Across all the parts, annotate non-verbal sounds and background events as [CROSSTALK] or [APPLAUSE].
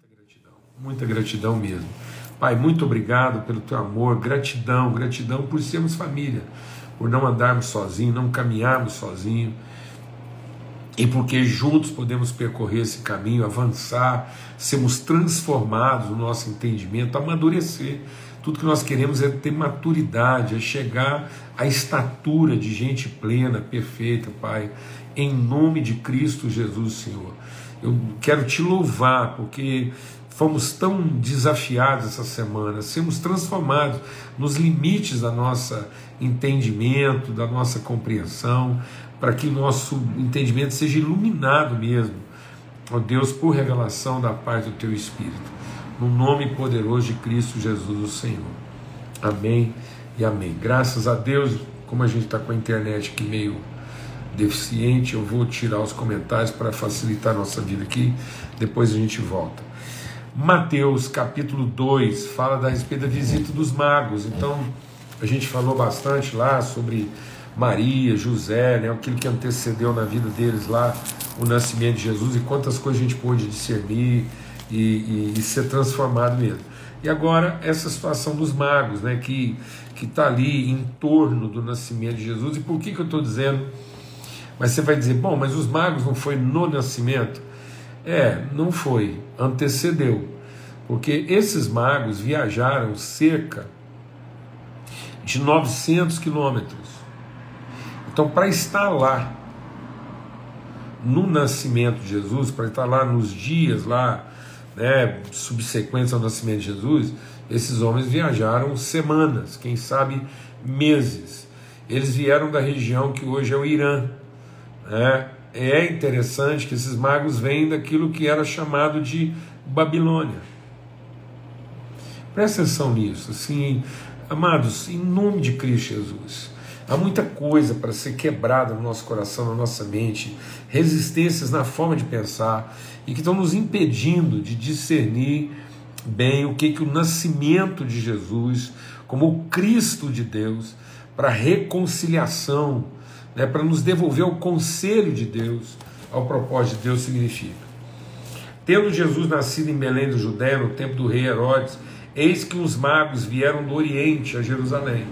Muita gratidão, muita gratidão mesmo. Pai, muito obrigado pelo teu amor, gratidão, gratidão por sermos família, por não andarmos sozinhos, não caminharmos sozinhos e porque juntos podemos percorrer esse caminho, avançar, sermos transformados no nosso entendimento, amadurecer. Tudo que nós queremos é ter maturidade, é chegar à estatura de gente plena, perfeita, Pai, em nome de Cristo Jesus, Senhor. Eu quero te louvar, porque fomos tão desafiados essa semana, sermos transformados nos limites da nossa entendimento, da nossa compreensão, para que o nosso entendimento seja iluminado mesmo, ó Deus, por revelação da paz do Teu Espírito. No nome poderoso de Cristo Jesus, o Senhor. Amém e amém. Graças a Deus, como a gente está com a internet aqui meio deficiente, eu vou tirar os comentários para facilitar a nossa vida aqui, depois a gente volta. Mateus capítulo 2 fala da respeito da visita dos magos. Então, a gente falou bastante lá sobre Maria, José, né, aquilo que antecedeu na vida deles lá o nascimento de Jesus e quantas coisas a gente pôde discernir e, e, e ser transformado mesmo. E agora essa situação dos magos, né, que está ali em torno do nascimento de Jesus. E por que, que eu estou dizendo? Mas você vai dizer, bom, mas os magos não foi no nascimento? É, não foi, antecedeu. Porque esses magos viajaram cerca de 900 quilômetros então, para estar lá no nascimento de Jesus, para estar lá nos dias lá, né, subsequentes ao nascimento de Jesus, esses homens viajaram semanas, quem sabe meses. Eles vieram da região que hoje é o Irã. Né? É interessante que esses magos vêm daquilo que era chamado de Babilônia. Presta atenção nisso, assim, amados, em nome de Cristo Jesus. Há muita coisa para ser quebrada no nosso coração, na nossa mente, resistências na forma de pensar e que estão nos impedindo de discernir bem o que, que o nascimento de Jesus, como o Cristo de Deus, para reconciliação, né, para nos devolver ao conselho de Deus, ao propósito de Deus significa. Tendo Jesus nascido em Belém do Judéia, no tempo do rei Herodes, eis que os magos vieram do Oriente a Jerusalém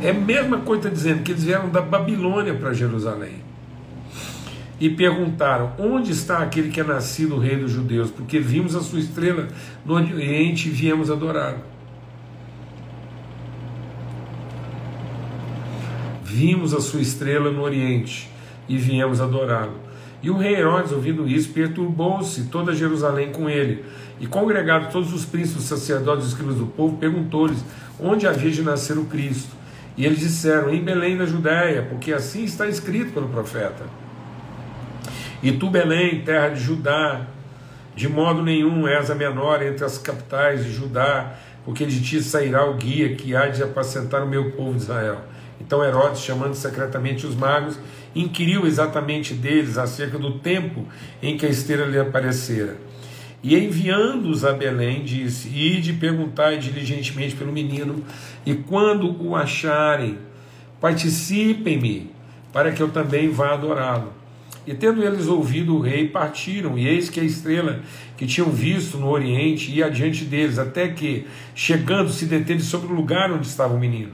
é a mesma coisa tá dizendo que eles vieram da Babilônia para Jerusalém. E perguntaram: Onde está aquele que é nascido o rei dos judeus? Porque vimos a sua estrela no Oriente e viemos adorá-lo. Vimos a sua estrela no Oriente e viemos adorá-lo. E o rei Herodes, ouvindo isso, perturbou-se toda Jerusalém com ele. E congregado todos os príncipes, sacerdotes e escribas do povo, perguntou-lhes onde havia de nascer o Cristo. E eles disseram: Em Belém da Judéia, porque assim está escrito pelo profeta. E tu, Belém, terra de Judá, de modo nenhum és a menor entre as capitais de Judá, porque de ti sairá o guia que há de apacentar o meu povo de Israel. Então Herodes, chamando secretamente os magos, inquiriu exatamente deles acerca do tempo em que a estrela lhe aparecera. E enviando-os a Belém, disse: Ide perguntai diligentemente pelo menino, e quando o acharem, participem-me, para que eu também vá adorá-lo. E tendo eles ouvido o rei, partiram, e eis que a estrela que tinham visto no oriente ia adiante deles, até que, chegando, se deteve sobre o lugar onde estava o menino.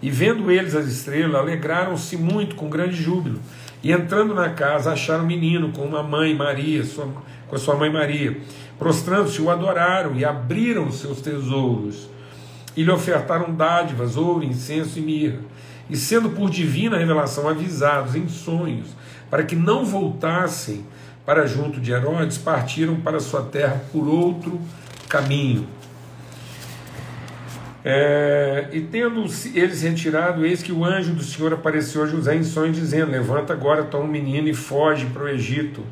E vendo eles as estrelas, alegraram-se muito com grande júbilo. E entrando na casa, acharam o menino com uma mãe, Maria, sua, com a sua mãe Maria. Prostrando-se, o adoraram e abriram os seus tesouros. E lhe ofertaram dádivas, ouro, incenso e mirra. E sendo por divina revelação avisados em sonhos, para que não voltassem para junto de Herodes, partiram para sua terra por outro caminho. É, e tendo eles retirado, eis que o anjo do Senhor apareceu a José em sonho, dizendo: Levanta agora, toma um menino e foge para o Egito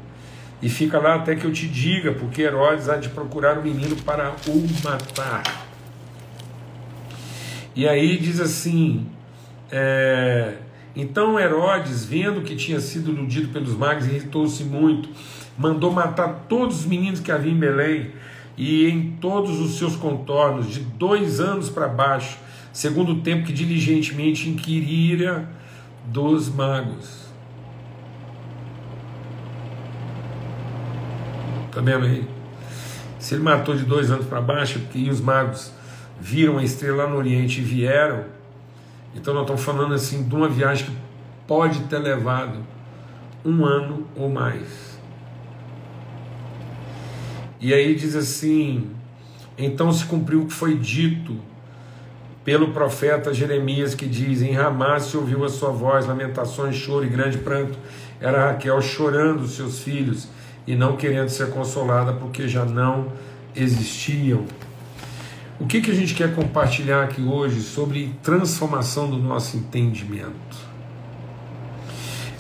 e fica lá até que eu te diga, porque Herodes há de procurar o menino para o matar. E aí diz assim: é, então Herodes, vendo que tinha sido iludido pelos magos, irritou-se muito, mandou matar todos os meninos que havia em Belém e em todos os seus contornos, de dois anos para baixo, segundo o tempo que diligentemente inquirira dos magos. Está vendo aí? Se ele matou de dois anos para baixo, porque os magos viram a estrela lá no Oriente e vieram, então nós estamos falando assim de uma viagem que pode ter levado um ano ou mais. E aí diz assim: então se cumpriu o que foi dito pelo profeta Jeremias, que diz: Em Ramá se ouviu a sua voz, lamentações, choro e grande pranto. Era Raquel chorando seus filhos e não querendo ser consolada porque já não existiam. O que, que a gente quer compartilhar aqui hoje sobre transformação do nosso entendimento?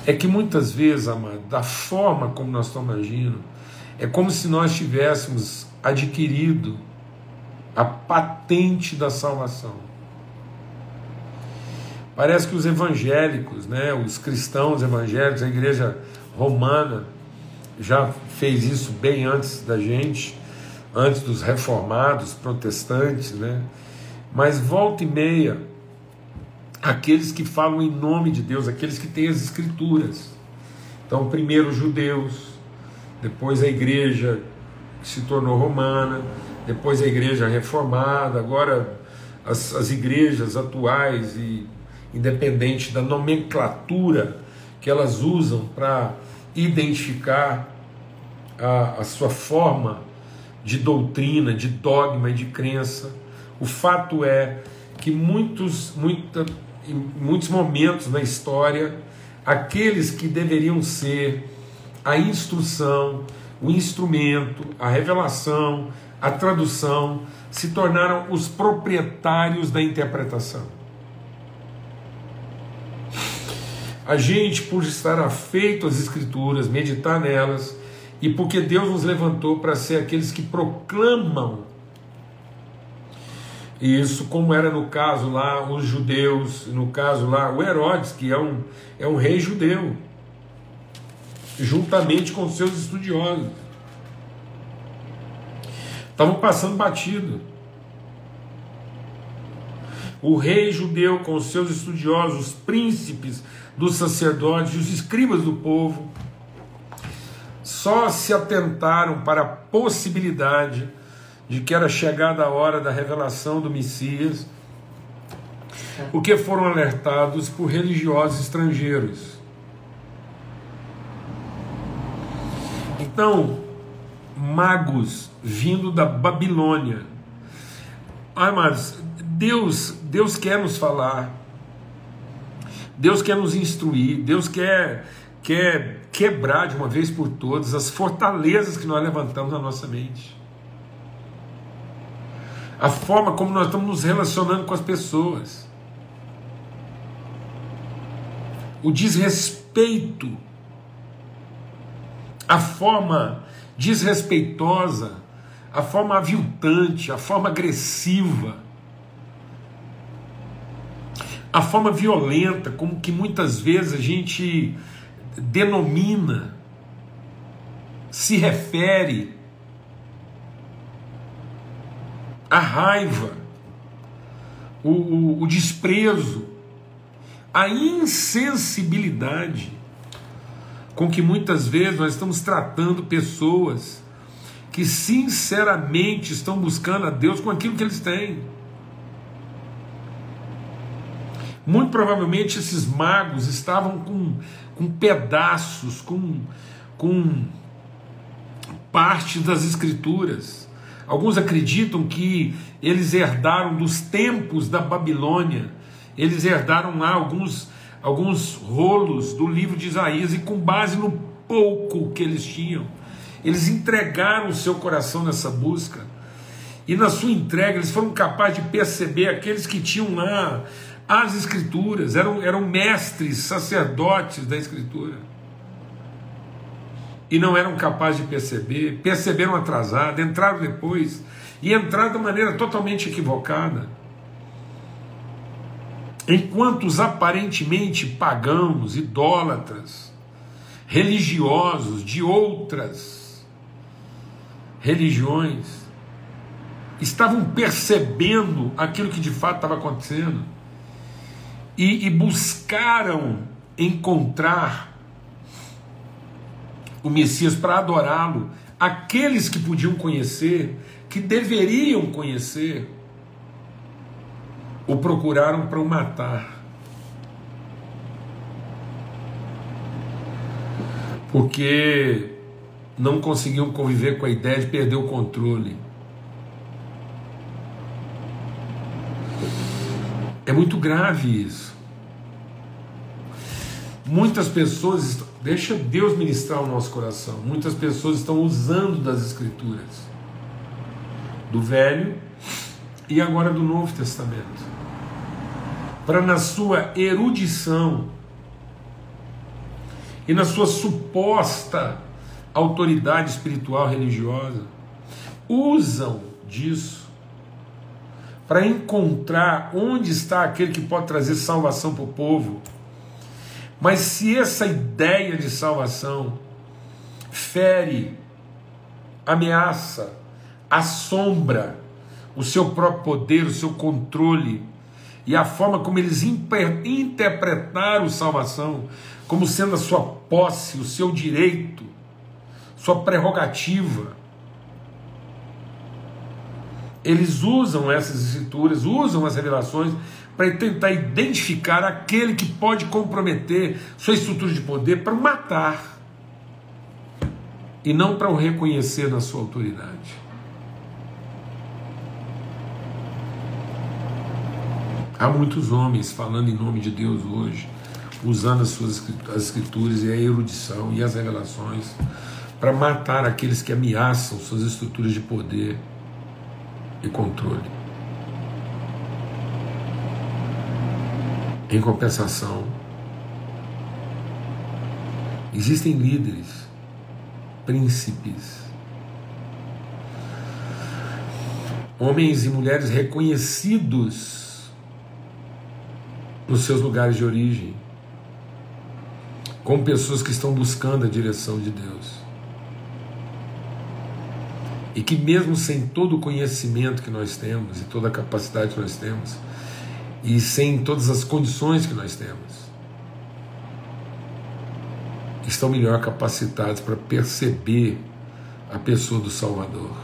É que muitas vezes, amado, da forma como nós estamos agindo, é como se nós tivéssemos adquirido a patente da salvação. Parece que os evangélicos, né, os cristãos evangélicos, a igreja romana já fez isso bem antes da gente antes dos reformados, protestantes, né? Mas volta e meia, aqueles que falam em nome de Deus, aqueles que têm as escrituras. Então, primeiro os judeus, depois a igreja que se tornou romana, depois a igreja reformada, agora as, as igrejas atuais e independente da nomenclatura que elas usam para identificar a, a sua forma de doutrina, de dogma e de crença. O fato é que muitos, muita, em muitos momentos na história, aqueles que deveriam ser a instrução, o instrumento, a revelação, a tradução, se tornaram os proprietários da interpretação. A gente, por estar afeito às Escrituras, meditar nelas, e porque Deus nos levantou para ser aqueles que proclamam isso, como era no caso lá os judeus, no caso lá o Herodes, que é um, é um rei judeu, juntamente com seus estudiosos. Estavam passando batido. O rei judeu, com seus estudiosos, os príncipes dos sacerdotes, os escribas do povo, só se atentaram para a possibilidade de que era chegada a hora da revelação do Messias, porque foram alertados por religiosos estrangeiros. Então, magos vindo da Babilônia. Amados, Deus, Deus quer nos falar. Deus quer nos instruir, Deus quer quer quebrar de uma vez por todas as fortalezas que nós levantamos na nossa mente. A forma como nós estamos nos relacionando com as pessoas. O desrespeito. A forma desrespeitosa, a forma aviltante, a forma agressiva, a forma violenta, como que muitas vezes a gente denomina, se refere a raiva, o, o, o desprezo, a insensibilidade com que muitas vezes nós estamos tratando pessoas que sinceramente estão buscando a Deus com aquilo que eles têm. Muito provavelmente esses magos estavam com com pedaços, com, com parte das Escrituras. Alguns acreditam que eles herdaram dos tempos da Babilônia, eles herdaram lá alguns, alguns rolos do livro de Isaías e, com base no pouco que eles tinham, eles entregaram o seu coração nessa busca. E na sua entrega, eles foram capazes de perceber aqueles que tinham lá as Escrituras, eram, eram mestres, sacerdotes da Escritura. E não eram capazes de perceber, perceberam atrasado, entraram depois, e entraram de maneira totalmente equivocada. Enquanto os aparentemente pagãos, idólatras, religiosos de outras religiões, estavam percebendo aquilo que de fato estava acontecendo e, e buscaram encontrar o Messias para adorá-lo aqueles que podiam conhecer, que deveriam conhecer, o procuraram para o matar. Porque não conseguiam conviver com a ideia de perder o controle. É muito grave isso. Muitas pessoas, deixa Deus ministrar o nosso coração. Muitas pessoas estão usando das Escrituras, do Velho e agora do Novo Testamento, para na sua erudição e na sua suposta autoridade espiritual religiosa, usam disso para encontrar onde está aquele que pode trazer salvação para o povo. Mas se essa ideia de salvação fere, ameaça, assombra o seu próprio poder, o seu controle e a forma como eles interpretaram salvação como sendo a sua posse, o seu direito, sua prerrogativa, eles usam essas escrituras, usam as revelações para tentar identificar aquele que pode comprometer sua estrutura de poder para matar e não para o reconhecer na sua autoridade. Há muitos homens falando em nome de Deus hoje, usando as suas as escrituras e a erudição e as revelações para matar aqueles que ameaçam suas estruturas de poder e controle. Em compensação, existem líderes, príncipes, homens e mulheres reconhecidos nos seus lugares de origem, como pessoas que estão buscando a direção de Deus e que, mesmo sem todo o conhecimento que nós temos e toda a capacidade que nós temos, e sem todas as condições que nós temos, estão melhor capacitados para perceber a pessoa do Salvador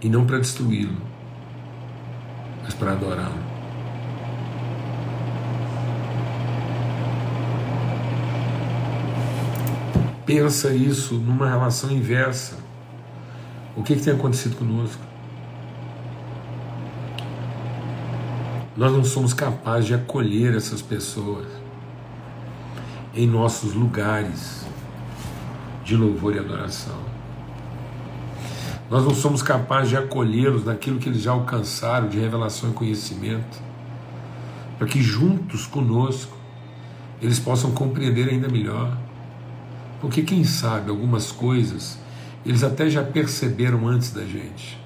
e não para destruí-lo, mas para adorá-lo. Pensa isso numa relação inversa o que, que tem acontecido conosco? Nós não somos capazes de acolher essas pessoas em nossos lugares de louvor e adoração. Nós não somos capazes de acolhê-los naquilo que eles já alcançaram de revelação e conhecimento, para que juntos conosco eles possam compreender ainda melhor. Porque quem sabe algumas coisas eles até já perceberam antes da gente.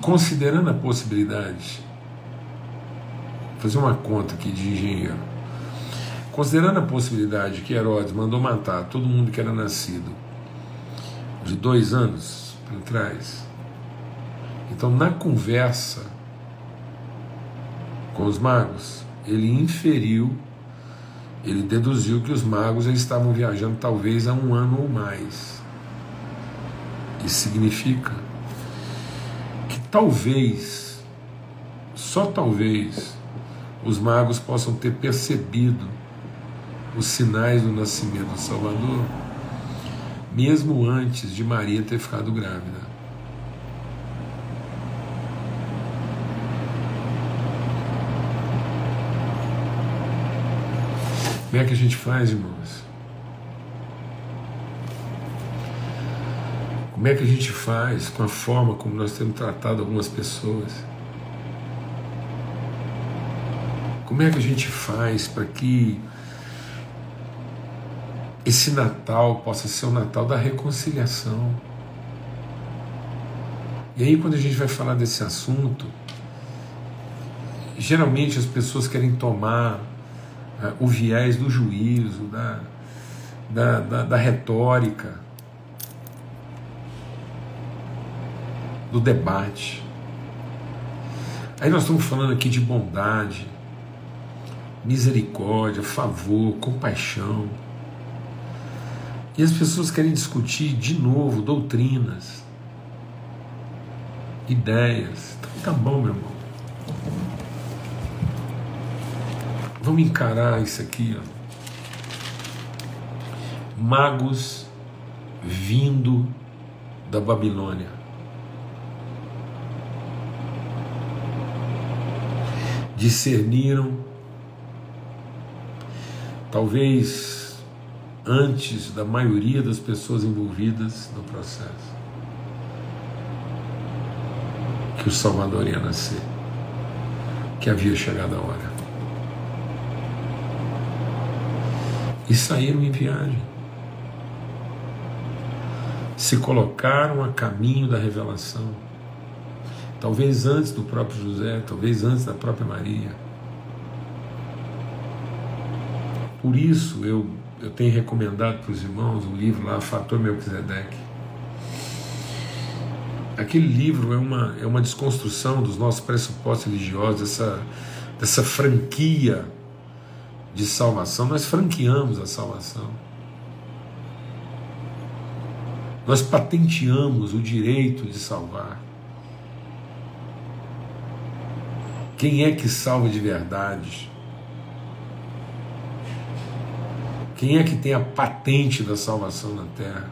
Considerando a possibilidade, fazer uma conta aqui de engenheiro. Considerando a possibilidade que Herodes mandou matar todo mundo que era nascido de dois anos para trás, então, na conversa com os magos, ele inferiu, ele deduziu que os magos estavam viajando talvez há um ano ou mais. Isso significa que talvez, só talvez, os magos possam ter percebido os sinais do nascimento do Salvador, mesmo antes de Maria ter ficado grávida. Como é que a gente faz, irmãos? Como é que a gente faz com a forma como nós temos tratado algumas pessoas? Como é que a gente faz para que esse Natal possa ser o Natal da reconciliação? E aí, quando a gente vai falar desse assunto, geralmente as pessoas querem tomar o viés do juízo, da, da, da, da retórica, do debate. Aí nós estamos falando aqui de bondade, misericórdia, favor, compaixão. E as pessoas querem discutir de novo doutrinas, ideias. Então tá bom, meu irmão. Vamos encarar isso aqui, ó. Magos vindo da Babilônia. Discerniram, talvez antes da maioria das pessoas envolvidas no processo, que o Salvador ia nascer, que havia chegado a hora. E saíram em viagem se colocaram a caminho da revelação. Talvez antes do próprio José, talvez antes da própria Maria. Por isso eu, eu tenho recomendado para os irmãos o livro lá, Fator Melquisedeque. Aquele livro é uma, é uma desconstrução dos nossos pressupostos religiosos, dessa, dessa franquia de salvação. Nós franqueamos a salvação. Nós patenteamos o direito de salvar. Quem é que salva de verdade? Quem é que tem a patente da salvação na terra?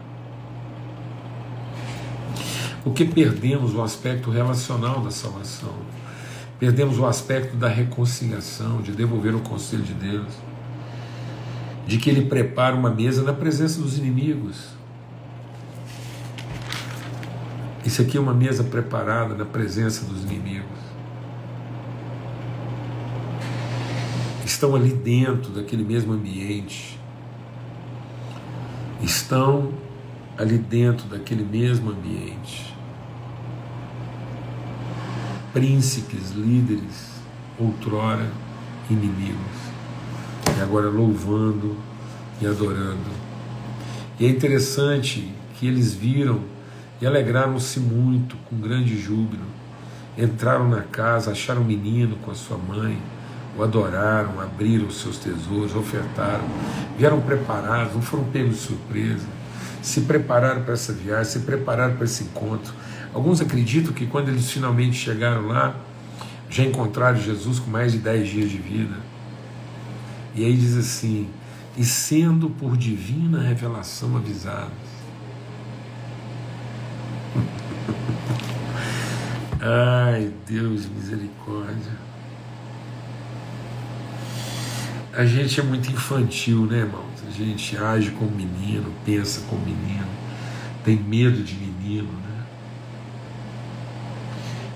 Porque perdemos o aspecto relacional da salvação, perdemos o aspecto da reconciliação, de devolver o conselho de Deus, de que Ele prepara uma mesa na presença dos inimigos. Isso aqui é uma mesa preparada na presença dos inimigos. Estão ali dentro daquele mesmo ambiente. Estão ali dentro daquele mesmo ambiente. Príncipes, líderes, outrora inimigos, e agora louvando e adorando. E é interessante que eles viram e alegraram-se muito, com grande júbilo. Entraram na casa, acharam o menino com a sua mãe, o adoraram, abriram os seus tesouros, ofertaram, vieram preparados, não foram pegos de surpresa, se prepararam para essa viagem, se prepararam para esse encontro. Alguns acreditam que quando eles finalmente chegaram lá, já encontraram Jesus com mais de dez dias de vida. E aí diz assim: e sendo por divina revelação avisados [LAUGHS] Ai, Deus, misericórdia. A gente é muito infantil, né, irmãos? A gente age como menino, pensa como menino, tem medo de menino, né?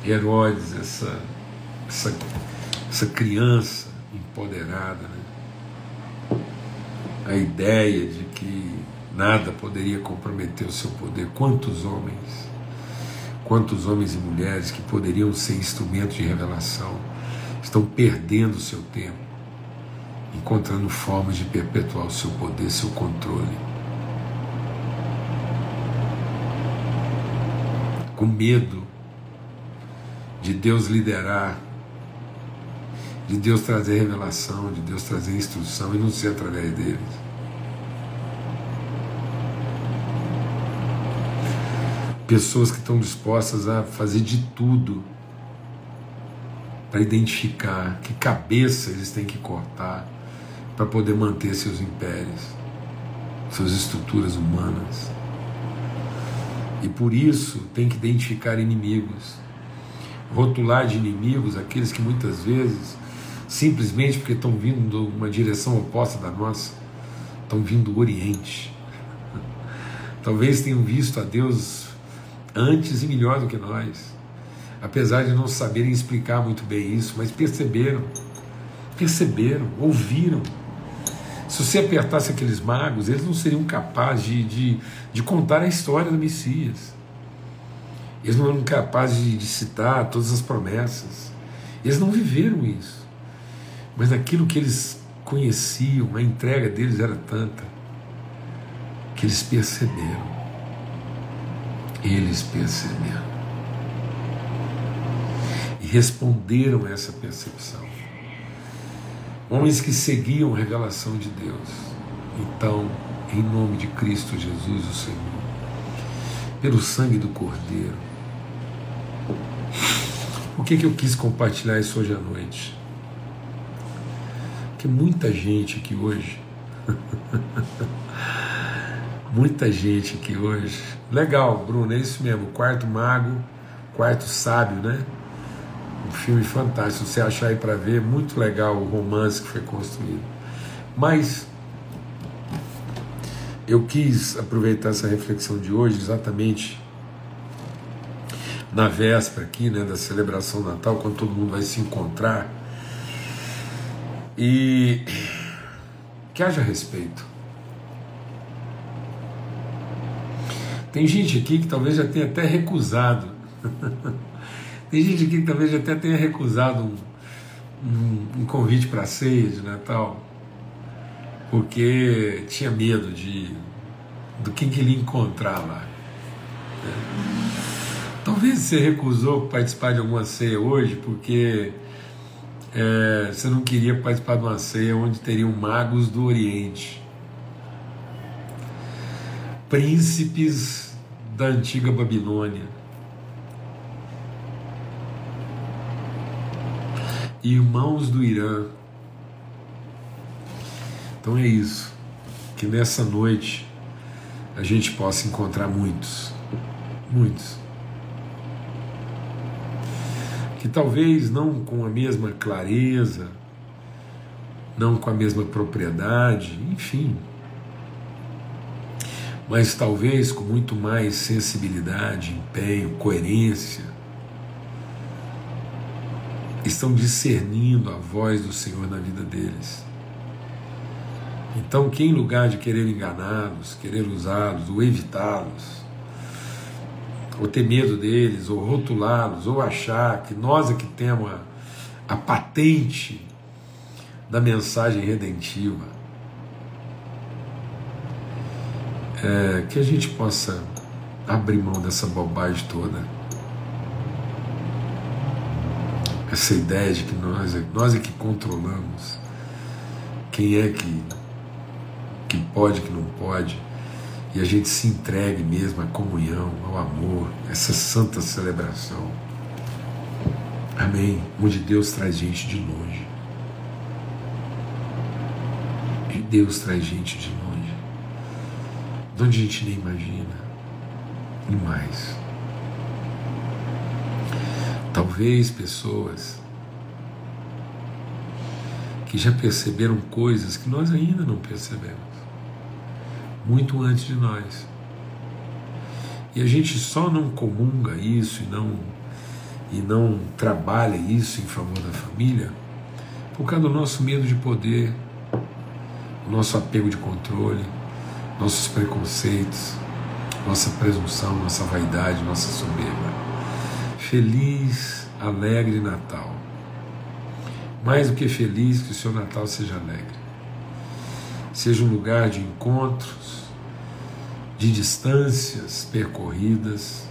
Herodes, essa, essa, essa criança empoderada, né? A ideia de que nada poderia comprometer o seu poder. Quantos homens Quantos homens e mulheres que poderiam ser instrumentos de revelação estão perdendo o seu tempo, encontrando formas de perpetuar o seu poder, seu controle. Com medo de Deus liderar, de Deus trazer revelação, de Deus trazer instrução e não ser através deles. Pessoas que estão dispostas a fazer de tudo para identificar que cabeça eles têm que cortar para poder manter seus impérios, suas estruturas humanas. E por isso tem que identificar inimigos, rotular de inimigos aqueles que muitas vezes, simplesmente porque estão vindo de uma direção oposta da nossa, estão vindo do Oriente. [LAUGHS] Talvez tenham visto a Deus antes e melhor do que nós. Apesar de não saberem explicar muito bem isso, mas perceberam, perceberam, ouviram. Se você apertasse aqueles magos, eles não seriam capazes de, de, de contar a história do Messias. Eles não eram capazes de, citar todas as promessas. Eles não viveram isso. Mas naquilo que eles conheciam, a entrega deles era tanta que eles perceberam eles perceberam. E responderam a essa percepção. Homens que seguiam a revelação de Deus. Então, em nome de Cristo Jesus, o Senhor, pelo sangue do Cordeiro, por que, que eu quis compartilhar isso hoje à noite? Porque muita gente aqui hoje, [LAUGHS] muita gente aqui hoje, legal, Bruno, é isso mesmo, quarto mago, quarto sábio, né? Um filme fantástico, você achar aí para ver, muito legal o romance que foi construído. Mas eu quis aproveitar essa reflexão de hoje exatamente na véspera aqui, né, da celebração Natal, quando todo mundo vai se encontrar. E que haja respeito. Tem gente aqui que talvez já tenha até recusado. [LAUGHS] Tem gente aqui que talvez já até tenha recusado um, um, um convite para ceia de Natal, porque tinha medo de do que, que ele encontrar lá. Talvez você recusou participar de alguma ceia hoje porque é, você não queria participar de uma ceia onde teriam magos do Oriente, príncipes da antiga Babilônia, irmãos do Irã. Então é isso, que nessa noite a gente possa encontrar muitos, muitos que talvez não com a mesma clareza, não com a mesma propriedade, enfim, mas talvez com muito mais sensibilidade, empenho, coerência, estão discernindo a voz do Senhor na vida deles. Então, que em lugar de querer enganá-los, querer usá-los ou evitá-los, ou ter medo deles, ou rotulá-los, ou achar que nós é que temos a, a patente da mensagem redentiva. É, que a gente possa abrir mão dessa bobagem toda. Essa ideia de que nós, é, nós é que controlamos quem é que, que pode, que não pode e a gente se entregue mesmo à comunhão, ao amor, essa santa celebração. Amém. Onde Deus traz gente de longe. E Deus traz gente de longe. De onde a gente nem imagina. E mais. Talvez pessoas que já perceberam coisas que nós ainda não percebemos muito antes de nós. E a gente só não comunga isso e não e não trabalha isso em favor da família por causa do nosso medo de poder, o nosso apego de controle, nossos preconceitos, nossa presunção, nossa vaidade, nossa soberba. Feliz, alegre Natal. Mais do que feliz, que o seu Natal seja alegre. Seja um lugar de encontros, de distâncias percorridas,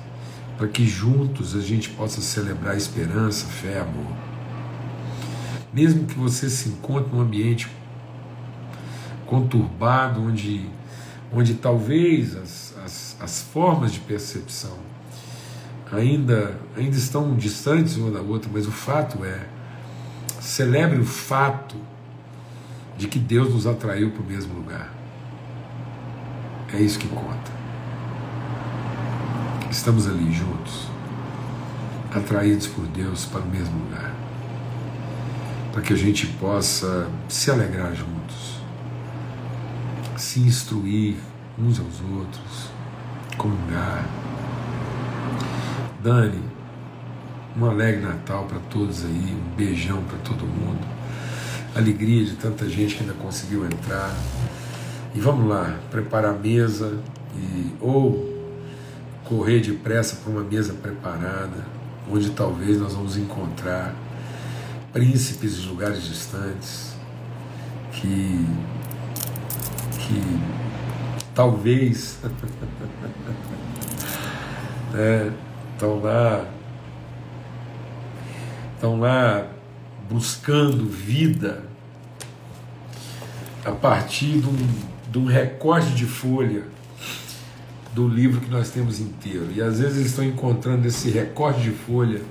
para que juntos a gente possa celebrar esperança, fé, amor. Mesmo que você se encontre num ambiente conturbado, onde, onde talvez as, as, as formas de percepção ainda, ainda estão distantes uma da outra, mas o fato é, celebre o fato de que Deus nos atraiu para o mesmo lugar. É isso que conta. Estamos ali juntos, atraídos por Deus para o mesmo lugar, para que a gente possa se alegrar juntos, se instruir uns aos outros, comungar. Dani, um alegre Natal para todos aí, um beijão para todo mundo, alegria de tanta gente que ainda conseguiu entrar. E vamos lá, preparar a mesa e ou correr depressa para uma mesa preparada, onde talvez nós vamos encontrar príncipes de lugares distantes que que talvez [LAUGHS] é, estão lá estão lá buscando vida a partir de um, de um recorte de folha do livro que nós temos inteiro. E às vezes eles estão encontrando esse recorte de folha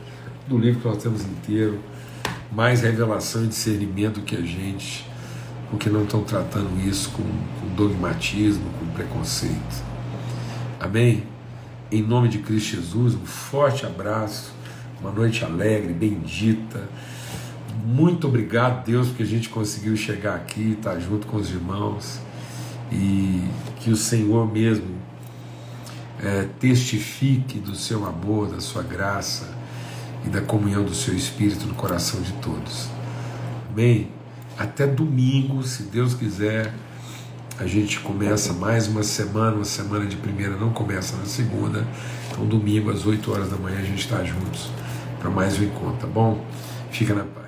do livro que nós temos inteiro, mais revelação e discernimento que a gente, porque não estão tratando isso com, com dogmatismo, com preconceito. Amém? Em nome de Cristo Jesus, um forte abraço, uma noite alegre, bendita. Muito obrigado, Deus, porque a gente conseguiu chegar aqui, estar tá junto com os irmãos e que o Senhor mesmo é, testifique do seu amor, da sua graça e da comunhão do seu Espírito no coração de todos. Amém? Até domingo, se Deus quiser, a gente começa mais uma semana, uma semana de primeira não começa na segunda, então domingo às 8 horas da manhã a gente está juntos para mais um encontro, tá bom? Fica na paz.